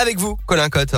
avec vous, Colin Cotte.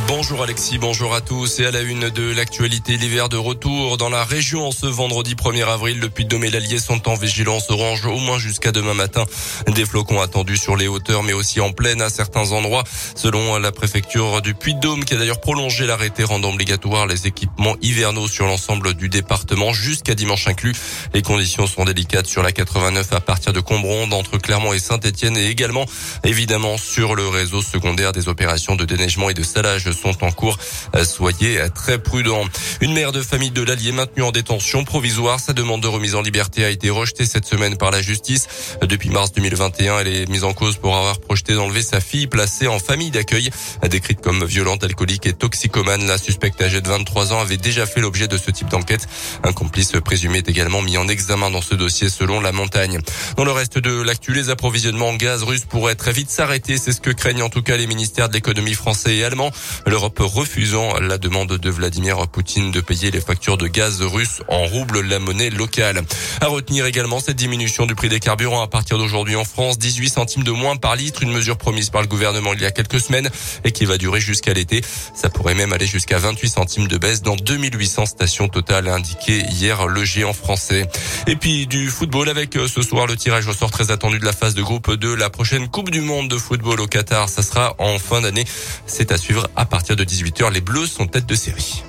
Bonjour Alexis, bonjour à tous. Et à la une de l'actualité, l'hiver de retour dans la région ce vendredi 1er avril. Le Puy-de-Dôme et l'Allier sont en vigilance orange au moins jusqu'à demain matin. Des flocons attendus sur les hauteurs mais aussi en plaine à certains endroits. Selon la préfecture du Puy-de-Dôme qui a d'ailleurs prolongé l'arrêté rendant obligatoire les équipements hivernaux sur l'ensemble du département jusqu'à dimanche inclus. Les conditions sont délicates sur la 89 à partir de Combronde entre Clermont et Saint-Etienne et également évidemment sur le réseau secondaire des opérations de déneigement et de salage sont en cours. Euh, soyez très prudents. Une mère de famille de l'Allier maintenue en détention provisoire. Sa demande de remise en liberté a été rejetée cette semaine par la justice. Depuis mars 2021, elle est mise en cause pour avoir projeté d'enlever sa fille placée en famille d'accueil. Décrite comme violente, alcoolique et toxicomane, la suspecte âgée de 23 ans avait déjà fait l'objet de ce type d'enquête. Un complice présumé est également mis en examen dans ce dossier selon la montagne. Dans le reste de l'actu, les approvisionnements en gaz russe pourraient très vite s'arrêter. C'est ce que craignent en tout cas les ministères de l'économie français et allemand. L'Europe refusant la demande de Vladimir Poutine de payer les factures de gaz russe en rouble, la monnaie locale. À retenir également cette diminution du prix des carburants à partir d'aujourd'hui en France, 18 centimes de moins par litre, une mesure promise par le gouvernement il y a quelques semaines et qui va durer jusqu'à l'été. Ça pourrait même aller jusqu'à 28 centimes de baisse dans 2800 stations totales, a indiqué hier le géant français. Et puis du football avec euh, ce soir le tirage au sort très attendu de la phase de groupe de la prochaine Coupe du Monde de football au Qatar. Ça sera en fin d'année. C'est à suivre à partir de 18h. Les Bleus sont tête de série.